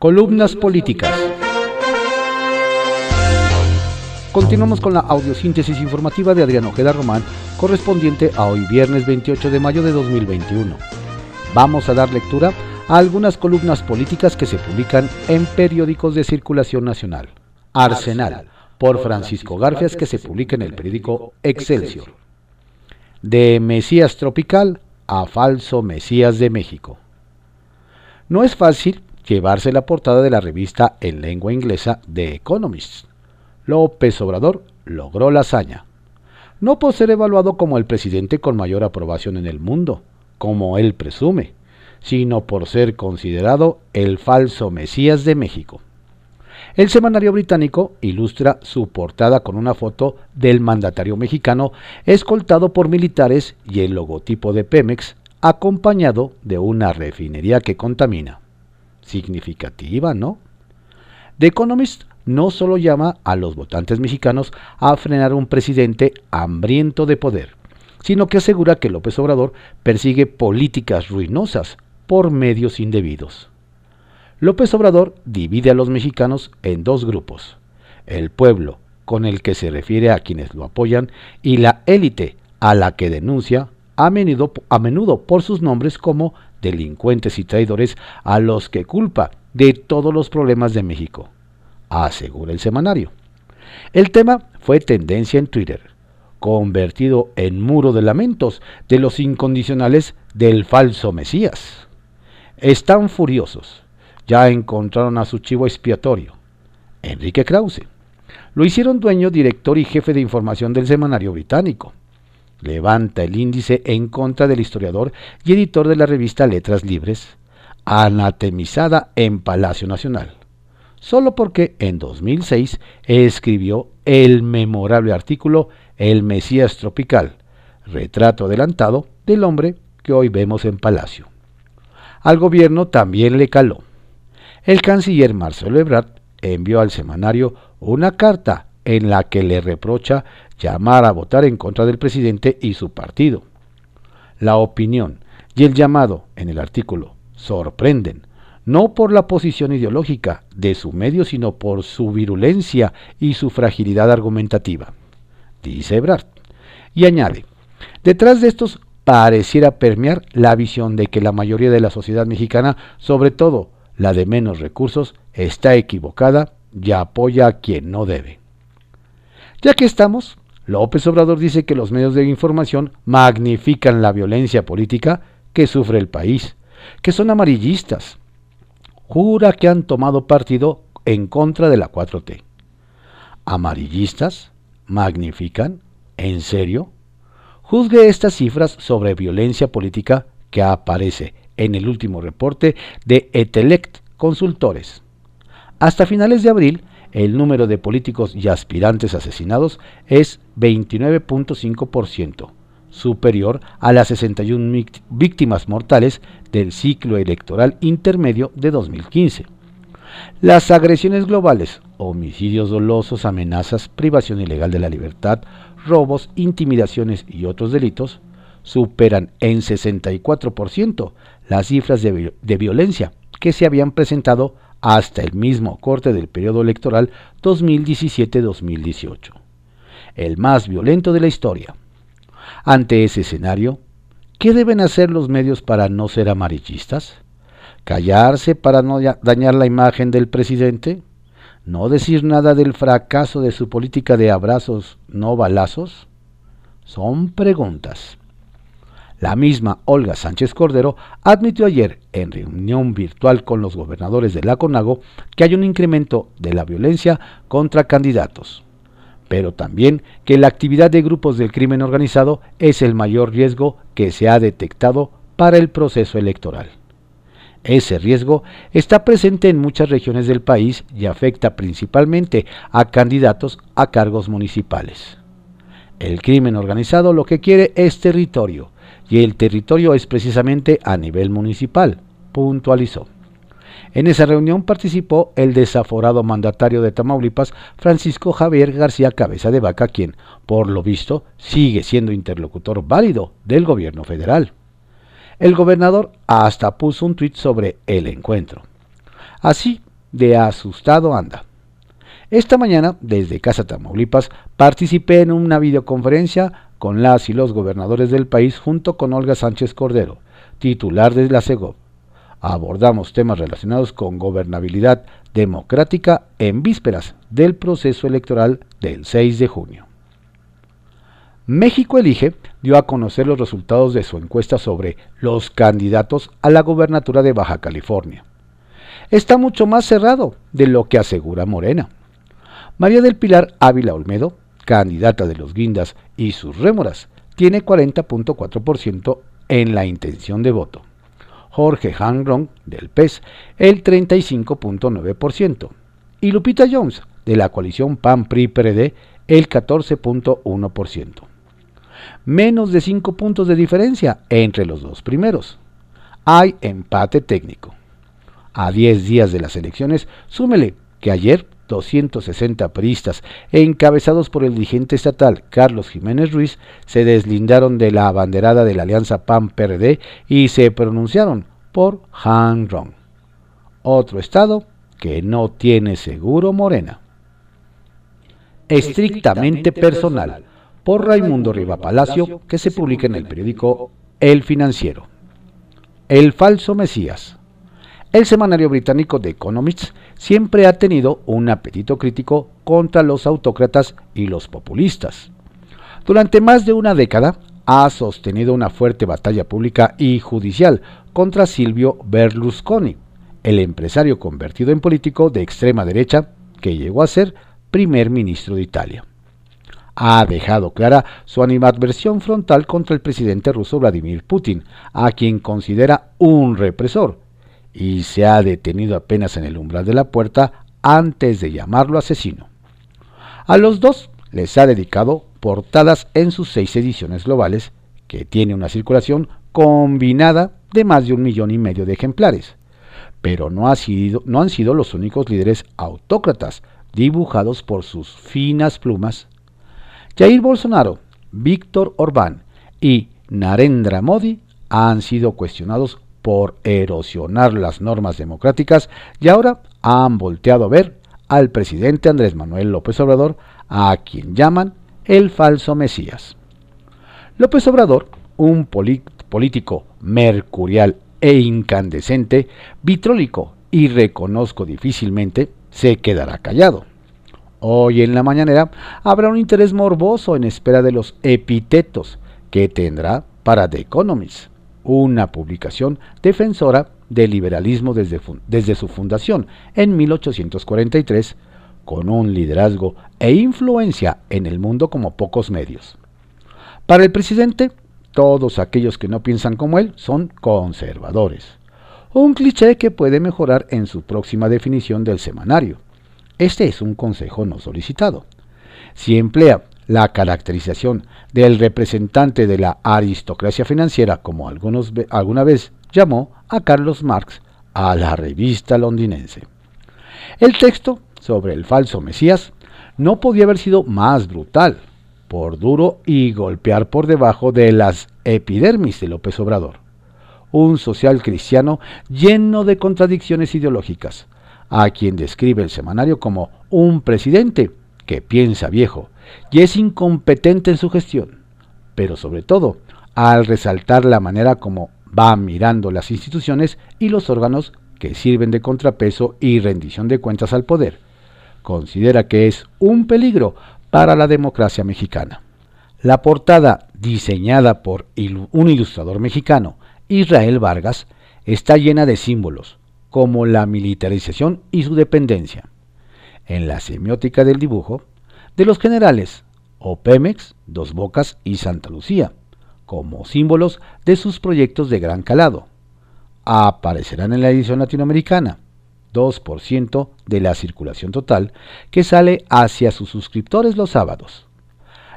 Columnas políticas. Continuamos con la audiosíntesis informativa de Adrián Ojeda Román, correspondiente a hoy viernes 28 de mayo de 2021. Vamos a dar lectura a algunas columnas políticas que se publican en periódicos de circulación nacional. Arsenal, por Francisco Garfias, que se publica en el periódico Excelsior. De Mesías Tropical a Falso Mesías de México. No es fácil llevarse la portada de la revista en lengua inglesa The Economist. López Obrador logró la hazaña. No por ser evaluado como el presidente con mayor aprobación en el mundo, como él presume, sino por ser considerado el falso Mesías de México. El semanario británico ilustra su portada con una foto del mandatario mexicano escoltado por militares y el logotipo de Pemex, acompañado de una refinería que contamina significativa, ¿no? The Economist no solo llama a los votantes mexicanos a frenar un presidente hambriento de poder, sino que asegura que López Obrador persigue políticas ruinosas por medios indebidos. López Obrador divide a los mexicanos en dos grupos, el pueblo, con el que se refiere a quienes lo apoyan, y la élite, a la que denuncia a menudo, a menudo por sus nombres como delincuentes y traidores a los que culpa de todos los problemas de México, asegura el semanario. El tema fue tendencia en Twitter, convertido en muro de lamentos de los incondicionales del falso Mesías. Están furiosos, ya encontraron a su chivo expiatorio, Enrique Krause. Lo hicieron dueño, director y jefe de información del semanario británico levanta el índice en contra del historiador y editor de la revista Letras Libres, anatemizada en Palacio Nacional, solo porque en 2006 escribió el memorable artículo El Mesías Tropical, retrato adelantado del hombre que hoy vemos en Palacio. Al gobierno también le caló. El canciller Marcelo Ebrard envió al semanario una carta en la que le reprocha llamar a votar en contra del presidente y su partido. La opinión y el llamado en el artículo sorprenden, no por la posición ideológica de su medio, sino por su virulencia y su fragilidad argumentativa, dice Ebrard. Y añade, detrás de estos pareciera permear la visión de que la mayoría de la sociedad mexicana, sobre todo la de menos recursos, está equivocada y apoya a quien no debe. Ya que estamos, López Obrador dice que los medios de información magnifican la violencia política que sufre el país, que son amarillistas. Jura que han tomado partido en contra de la 4T. ¿Amarillistas? ¿Magnifican? ¿En serio? Juzgue estas cifras sobre violencia política que aparece en el último reporte de Etelect Consultores. Hasta finales de abril, el número de políticos y aspirantes asesinados es 29.5%, superior a las 61 víctimas mortales del ciclo electoral intermedio de 2015. Las agresiones globales, homicidios dolosos, amenazas, privación ilegal de la libertad, robos, intimidaciones y otros delitos superan en 64% las cifras de, de violencia que se habían presentado hasta el mismo corte del periodo electoral 2017-2018, el más violento de la historia. Ante ese escenario, ¿qué deben hacer los medios para no ser amarillistas? ¿Callarse para no dañar la imagen del presidente? ¿No decir nada del fracaso de su política de abrazos, no balazos? Son preguntas. La misma Olga Sánchez Cordero admitió ayer en reunión virtual con los gobernadores de la CONAGO que hay un incremento de la violencia contra candidatos, pero también que la actividad de grupos del crimen organizado es el mayor riesgo que se ha detectado para el proceso electoral. Ese riesgo está presente en muchas regiones del país y afecta principalmente a candidatos a cargos municipales. El crimen organizado lo que quiere es territorio, y el territorio es precisamente a nivel municipal, puntualizó. En esa reunión participó el desaforado mandatario de Tamaulipas, Francisco Javier García Cabeza de Vaca, quien, por lo visto, sigue siendo interlocutor válido del gobierno federal. El gobernador hasta puso un tuit sobre el encuentro. Así, de asustado anda. Esta mañana, desde Casa Tamaulipas, participé en una videoconferencia con las y los gobernadores del país junto con Olga Sánchez Cordero, titular de la CEGOV. Abordamos temas relacionados con gobernabilidad democrática en vísperas del proceso electoral del 6 de junio. México Elige dio a conocer los resultados de su encuesta sobre los candidatos a la gobernatura de Baja California. Está mucho más cerrado de lo que asegura Morena. María del Pilar Ávila Olmedo, candidata de los Guindas y sus rémoras, tiene 40.4% en la intención de voto. Jorge Hanron del PES el 35.9% y Lupita Jones de la coalición PAN-PRI-PRD el 14.1% menos de 5 puntos de diferencia entre los dos primeros. Hay empate técnico. A 10 días de las elecciones, súmele que ayer 260 peristas, encabezados por el dirigente estatal Carlos Jiménez Ruiz, se deslindaron de la abanderada de la alianza PAN-PRD y se pronunciaron por Han Rong. Otro estado que no tiene seguro Morena. Estrictamente personal por Raimundo Riva Palacio, que se publica en el periódico El Financiero. El falso Mesías. El semanario británico The Economist siempre ha tenido un apetito crítico contra los autócratas y los populistas. Durante más de una década ha sostenido una fuerte batalla pública y judicial contra Silvio Berlusconi, el empresario convertido en político de extrema derecha que llegó a ser primer ministro de Italia ha dejado clara su animadversión frontal contra el presidente ruso Vladimir Putin, a quien considera un represor, y se ha detenido apenas en el umbral de la puerta antes de llamarlo asesino. A los dos les ha dedicado portadas en sus seis ediciones globales, que tiene una circulación combinada de más de un millón y medio de ejemplares. Pero no, no han sido los únicos líderes autócratas dibujados por sus finas plumas Jair Bolsonaro, Víctor Orbán y Narendra Modi han sido cuestionados por erosionar las normas democráticas y ahora han volteado a ver al presidente Andrés Manuel López Obrador, a quien llaman el falso Mesías. López Obrador, un político mercurial e incandescente, vitrólico y reconozco difícilmente, se quedará callado. Hoy en la mañanera habrá un interés morboso en espera de los epítetos que tendrá para The Economist, una publicación defensora del liberalismo desde, su fundación en 1843, con un liderazgo e influencia en el mundo como pocos medios. Para el presidente, todos aquellos que no piensan como él son conservadores. Un cliché que puede mejorar en su próxima definición del semanario este es un consejo no solicitado. Si emplea la caracterización del representante de la aristocracia financiera, como algunos, alguna vez llamó a Carlos Marx, a la revista londinense. El texto sobre el falso Mesías no podía haber sido más brutal, por duro y golpear por debajo de las epidermis de López Obrador. Un social cristiano lleno de contradicciones ideológicas, a quien describe el semanario como un presidente que piensa viejo y es incompetente en su gestión, pero sobre todo al resaltar la manera como va mirando las instituciones y los órganos que sirven de contrapeso y rendición de cuentas al poder. Considera que es un peligro para la democracia mexicana. La portada, diseñada por un ilustrador mexicano, Israel Vargas, está llena de símbolos, como la militarización y su dependencia. En la semiótica del dibujo, de los generales Opemex, Dos Bocas y Santa Lucía, como símbolos de sus proyectos de gran calado. Aparecerán en la edición latinoamericana, 2% de la circulación total que sale hacia sus suscriptores los sábados.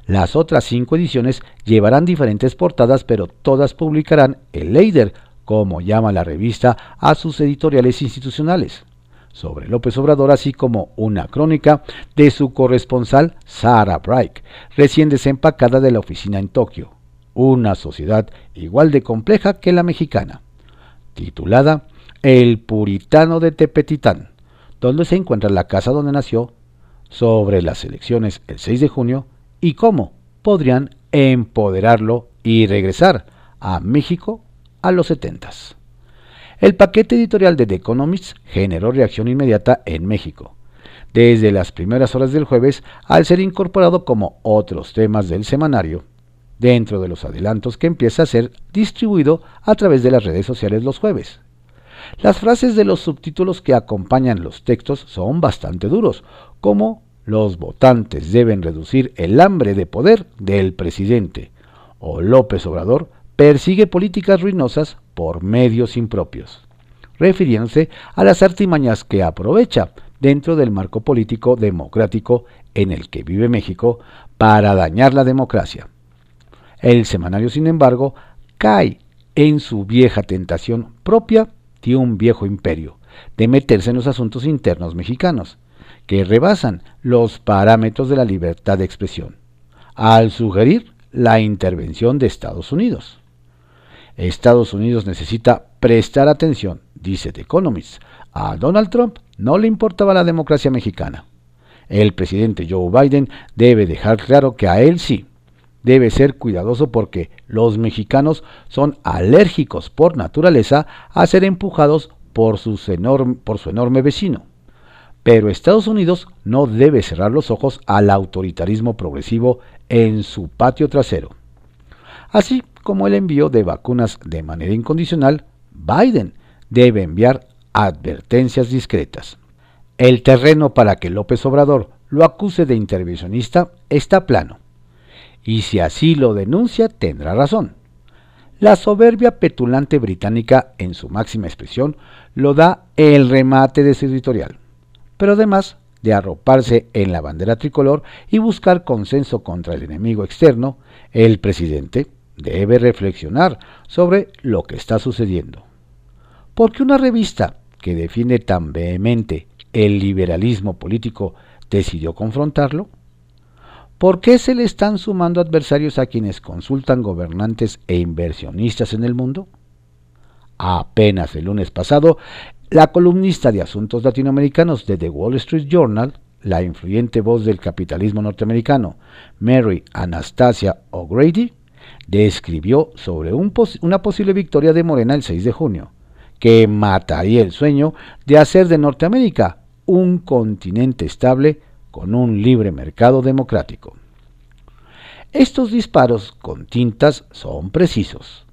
Las otras cinco ediciones llevarán diferentes portadas, pero todas publicarán el Leider como llama la revista a sus editoriales institucionales, sobre López Obrador, así como una crónica de su corresponsal Sarah Bright, recién desempacada de la oficina en Tokio, una sociedad igual de compleja que la mexicana, titulada El Puritano de Tepetitán, donde se encuentra la casa donde nació, sobre las elecciones el 6 de junio y cómo podrían empoderarlo y regresar a México a los 70. El paquete editorial de The Economist generó reacción inmediata en México, desde las primeras horas del jueves al ser incorporado como otros temas del semanario, dentro de los adelantos que empieza a ser distribuido a través de las redes sociales los jueves. Las frases de los subtítulos que acompañan los textos son bastante duros, como los votantes deben reducir el hambre de poder del presidente, o López Obrador persigue políticas ruinosas por medios impropios, refiriéndose a las artimañas que aprovecha dentro del marco político democrático en el que vive México para dañar la democracia. El semanario, sin embargo, cae en su vieja tentación propia de un viejo imperio, de meterse en los asuntos internos mexicanos, que rebasan los parámetros de la libertad de expresión, al sugerir la intervención de Estados Unidos. Estados Unidos necesita prestar atención, dice The Economist. A Donald Trump no le importaba la democracia mexicana. El presidente Joe Biden debe dejar claro que a él sí. Debe ser cuidadoso porque los mexicanos son alérgicos por naturaleza a ser empujados por, su enorme vecino. Pero Estados Unidos no debe cerrar los ojos al autoritarismo progresivo en su patio trasero. Así como el envío de vacunas de manera incondicional, Biden debe enviar advertencias discretas. El terreno para que López Obrador lo acuse de intervencionista está plano. Y si así lo denuncia, tendrá razón. La soberbia petulante británica, en su máxima expresión, lo da el remate de su editorial pero además de arroparse en la bandera tricolor y buscar consenso contra el enemigo externo, el presidente debe reflexionar sobre lo que está sucediendo. ¿Por qué una revista que defiende tan vehemente el liberalismo político decidió confrontarlo? ¿Por qué se le están sumando adversarios a quienes consultan gobernantes e inversionistas en el mundo? Apenas el lunes pasado, la columnista de asuntos latinoamericanos de The Wall Street Journal, la influyente voz del capitalismo norteamericano, Mary Anastasia O'Grady, describió sobre una posible victoria de Morena el 6 de junio, que mataría el sueño de hacer de Norteamérica un continente estable con un libre mercado democrático. Estos disparos con tintas son precisos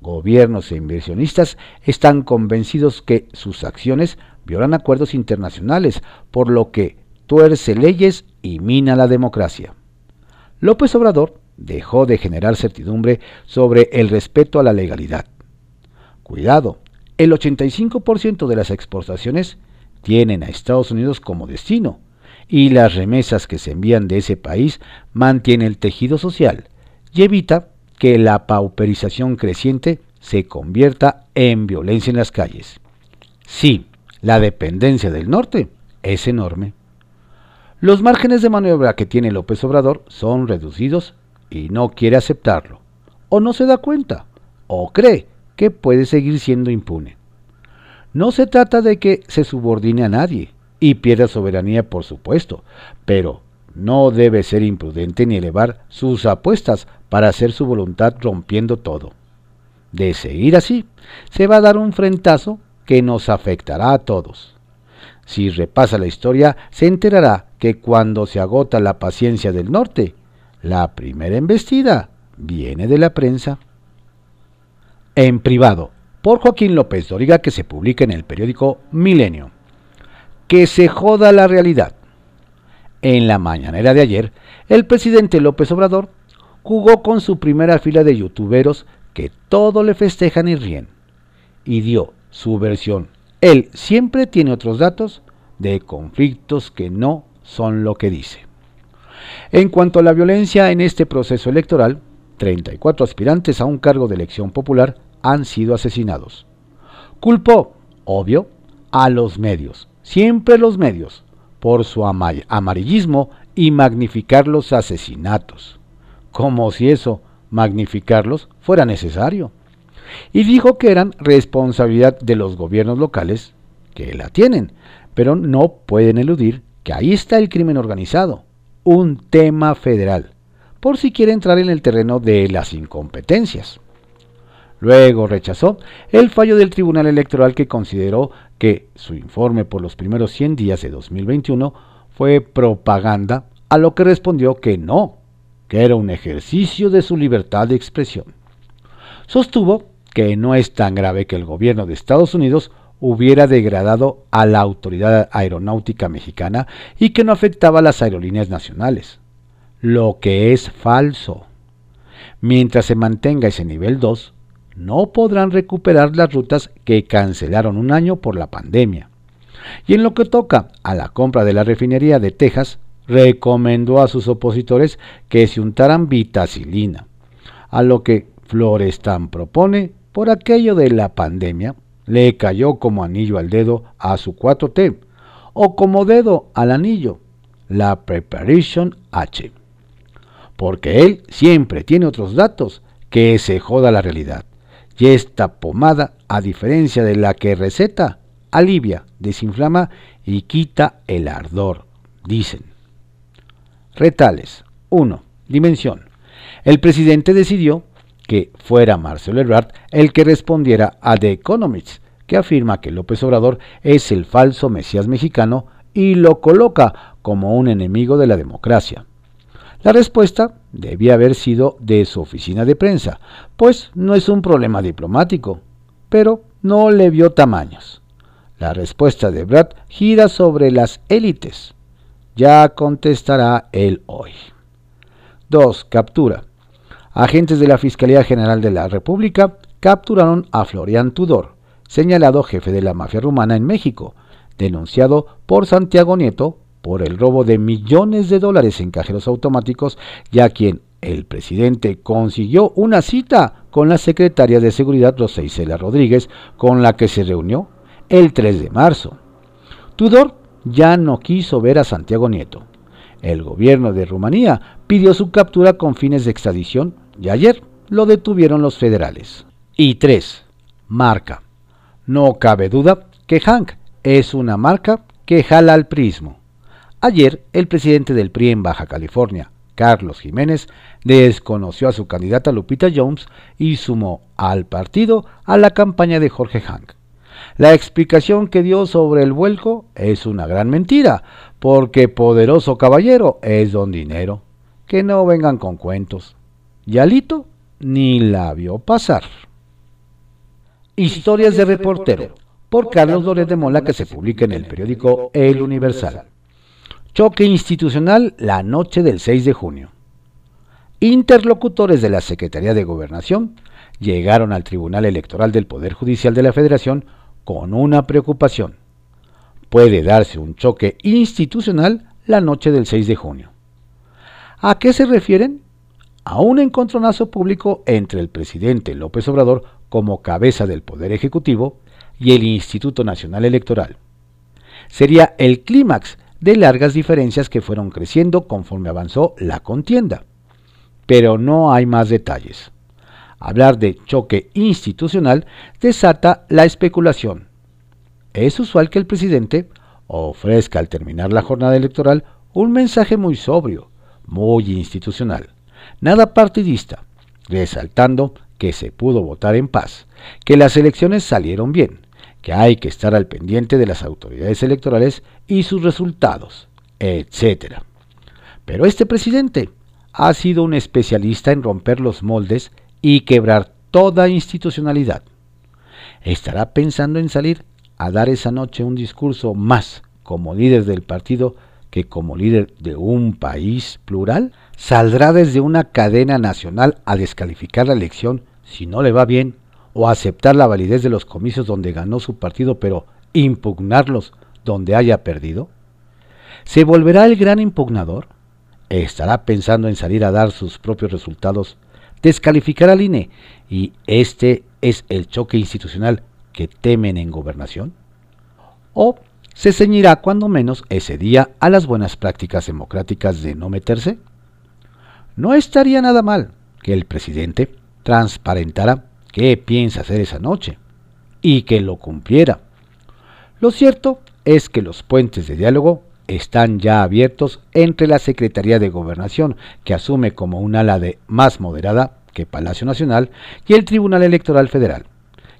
gobiernos e inversionistas están convencidos que sus acciones violan acuerdos internacionales, por lo que tuerce leyes y mina la democracia. López Obrador dejó de generar certidumbre sobre el respeto a la legalidad. Cuidado, el 85% de las exportaciones tienen a Estados Unidos como destino y las remesas que se envían de ese país mantienen el tejido social y evita que la pauperización creciente se convierta en violencia en las calles. Sí, la dependencia del norte es enorme. Los márgenes de maniobra que tiene López Obrador son reducidos y no quiere aceptarlo, o no se da cuenta, o cree que puede seguir siendo impune. No se trata de que se subordine a nadie y pierda soberanía, por supuesto, pero no debe ser imprudente ni elevar sus apuestas para hacer su voluntad rompiendo todo. De seguir así, se va a dar un frentazo que nos afectará a todos. Si repasa la historia, se enterará que cuando se agota la paciencia del norte, la primera embestida viene de la prensa. En privado, por Joaquín López Doriga, que se publica en el periódico Milenio. Que se joda la realidad. En la mañanera de ayer, el presidente López Obrador jugó con su primera fila de youtuberos que todo le festejan y ríen, y dio su versión. Él siempre tiene otros datos de conflictos que no son lo que dice. En cuanto a la violencia en este proceso electoral, 34 aspirantes a un cargo de elección popular han sido asesinados. Culpó, obvio, a los medios, siempre los medios, por su amarillismo y magnificar los asesinatos como si eso, magnificarlos, fuera necesario. Y dijo que eran responsabilidad de los gobiernos locales, que la tienen, pero no pueden eludir que ahí está el crimen organizado, un tema federal, por si quiere entrar en el terreno de las incompetencias. Luego rechazó el fallo del Tribunal Electoral que consideró que su informe por los primeros 100 días de 2021 fue propaganda, a lo que respondió que no, que era un ejercicio de su libertad de expresión. Sostuvo que no es tan grave que el gobierno de Estados Unidos hubiera degradado a la Autoridad Aeronáutica Mexicana y que no afectaba a las aerolíneas nacionales. Lo que es falso. Mientras se mantenga ese nivel 2, no podrán recuperar las rutas que cancelaron un año por la pandemia. Y en lo que toca a la compra de la refinería de Texas, recomendó a sus opositores que se untaran vitacilina, a lo que Florestan propone, por aquello de la pandemia, le cayó como anillo al dedo a su 4T, o como dedo al anillo, la Preparation H. Porque él siempre tiene otros datos que se joda la realidad. Y esta pomada, a diferencia de la que receta, alivia, desinflama y quita el ardor, dicen. Retales. 1. Dimensión. El presidente decidió que fuera Marcelo Ebrard el que respondiera a The Economist, que afirma que López Obrador es el falso Mesías mexicano y lo coloca como un enemigo de la democracia. La respuesta debía haber sido de su oficina de prensa, pues no es un problema diplomático, pero no le vio tamaños. La respuesta de Brad gira sobre las élites. Ya contestará él hoy. 2. Captura. Agentes de la Fiscalía General de la República capturaron a Florian Tudor, señalado jefe de la mafia rumana en México, denunciado por Santiago Nieto por el robo de millones de dólares en cajeros automáticos, ya quien el presidente consiguió una cita con la secretaria de Seguridad Rosa Isela Rodríguez, con la que se reunió el 3 de marzo. Tudor ya no quiso ver a Santiago Nieto. El gobierno de Rumanía pidió su captura con fines de extradición y ayer lo detuvieron los federales. Y 3. Marca. No cabe duda que Hank es una marca que jala al prismo. Ayer, el presidente del PRI en Baja California, Carlos Jiménez, desconoció a su candidata Lupita Jones y sumó al partido a la campaña de Jorge Hank. La explicación que dio sobre el vuelco es una gran mentira, porque poderoso caballero es don dinero. Que no vengan con cuentos. Y Alito ni la vio pasar. Historias de reportero, por Carlos Loret de Mola, que se publica en el periódico El Universal. Choque institucional la noche del 6 de junio. Interlocutores de la Secretaría de Gobernación llegaron al Tribunal Electoral del Poder Judicial de la Federación con una preocupación. Puede darse un choque institucional la noche del 6 de junio. ¿A qué se refieren? A un encontronazo público entre el presidente López Obrador como cabeza del Poder Ejecutivo y el Instituto Nacional Electoral. Sería el clímax de largas diferencias que fueron creciendo conforme avanzó la contienda. Pero no hay más detalles. Hablar de choque institucional desata la especulación. Es usual que el presidente ofrezca al terminar la jornada electoral un mensaje muy sobrio, muy institucional, nada partidista, resaltando que se pudo votar en paz, que las elecciones salieron bien, que hay que estar al pendiente de las autoridades electorales y sus resultados, etc. Pero este presidente ha sido un especialista en romper los moldes y quebrar toda institucionalidad. ¿Estará pensando en salir a dar esa noche un discurso más como líder del partido que como líder de un país plural? ¿Saldrá desde una cadena nacional a descalificar la elección si no le va bien o aceptar la validez de los comicios donde ganó su partido, pero impugnarlos donde haya perdido? ¿Se volverá el gran impugnador? ¿Estará pensando en salir a dar sus propios resultados, descalificar al INE y este es el choque institucional que temen en gobernación? ¿O se ceñirá cuando menos ese día a las buenas prácticas democráticas de no meterse? No estaría nada mal que el presidente transparentara qué piensa hacer esa noche y que lo cumpliera. Lo cierto es que los puentes de diálogo están ya abiertos entre la Secretaría de Gobernación, que asume como un ala más moderada que Palacio Nacional, y el Tribunal Electoral Federal,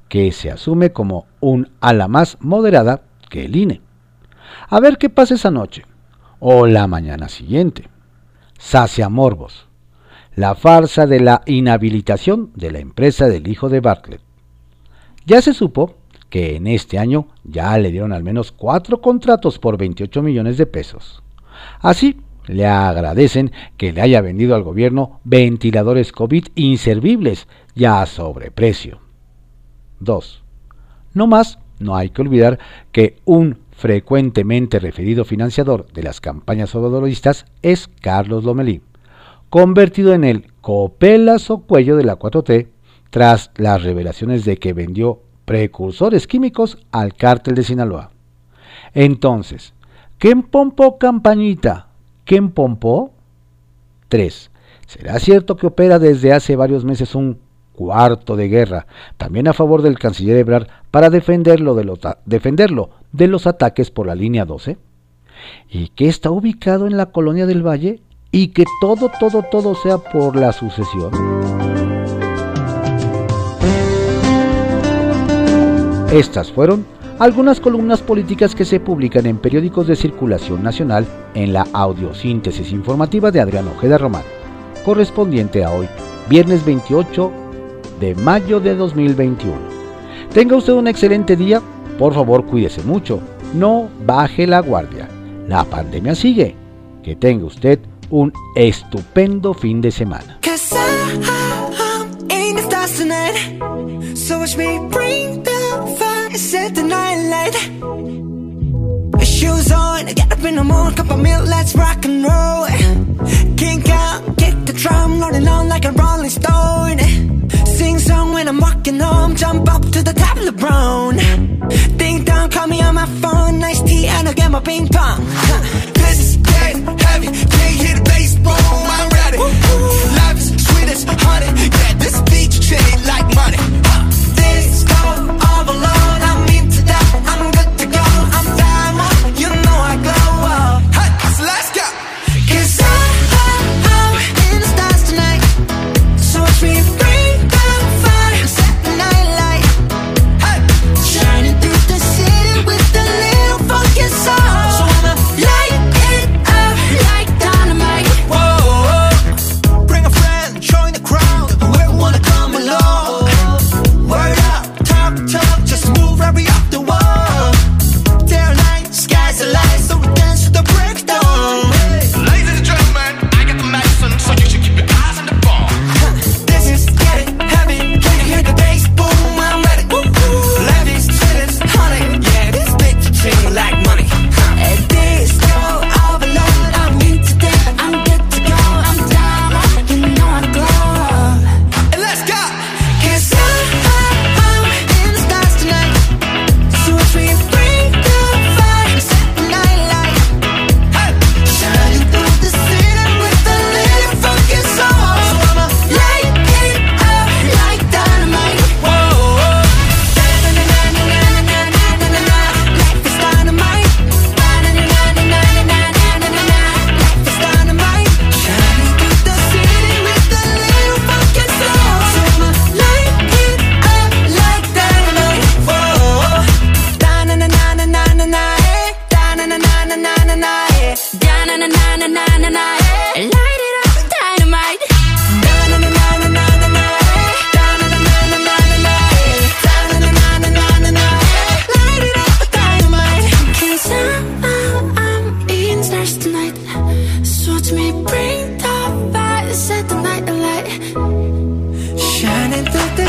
que se asume como un ala más moderada que el INE. A ver qué pasa esa noche, o la mañana siguiente. Sacia Morbos. La farsa de la inhabilitación de la empresa del hijo de Bartlett. Ya se supo que en este año ya le dieron al menos cuatro contratos por 28 millones de pesos. Así, le agradecen que le haya vendido al gobierno ventiladores COVID inservibles ya a sobreprecio. 2. No más, no hay que olvidar que un frecuentemente referido financiador de las campañas obradoristas es Carlos Lomelí, convertido en el copelazo cuello de la 4T tras las revelaciones de que vendió precursores químicos al cártel de Sinaloa. Entonces, ¿quién pompó campañita? ¿Quién pompó? 3. ¿Será cierto que opera desde hace varios meses un cuarto de guerra, también a favor del canciller Ebrard, para defenderlo de, los, defenderlo de los ataques por la línea 12? ¿Y que está ubicado en la colonia del Valle? ¿Y que todo, todo, todo sea por la sucesión? Estas fueron algunas columnas políticas que se publican en periódicos de circulación nacional en la audiosíntesis informativa de Adrián Ojeda Román, correspondiente a hoy, viernes 28 de mayo de 2021. Tenga usted un excelente día, por favor cuídese mucho, no baje la guardia, la pandemia sigue, que tenga usted un estupendo fin de semana. Shoes on, get up in the morning, cup of milk, let's rock and roll. Kink out, get the drum, rolling on like a rolling stone. Sing song when I'm walking home, jump up to the top of Ding dong, call me on my phone, nice tea and I'll get my ping pong. This is heavy, fall. Suéltate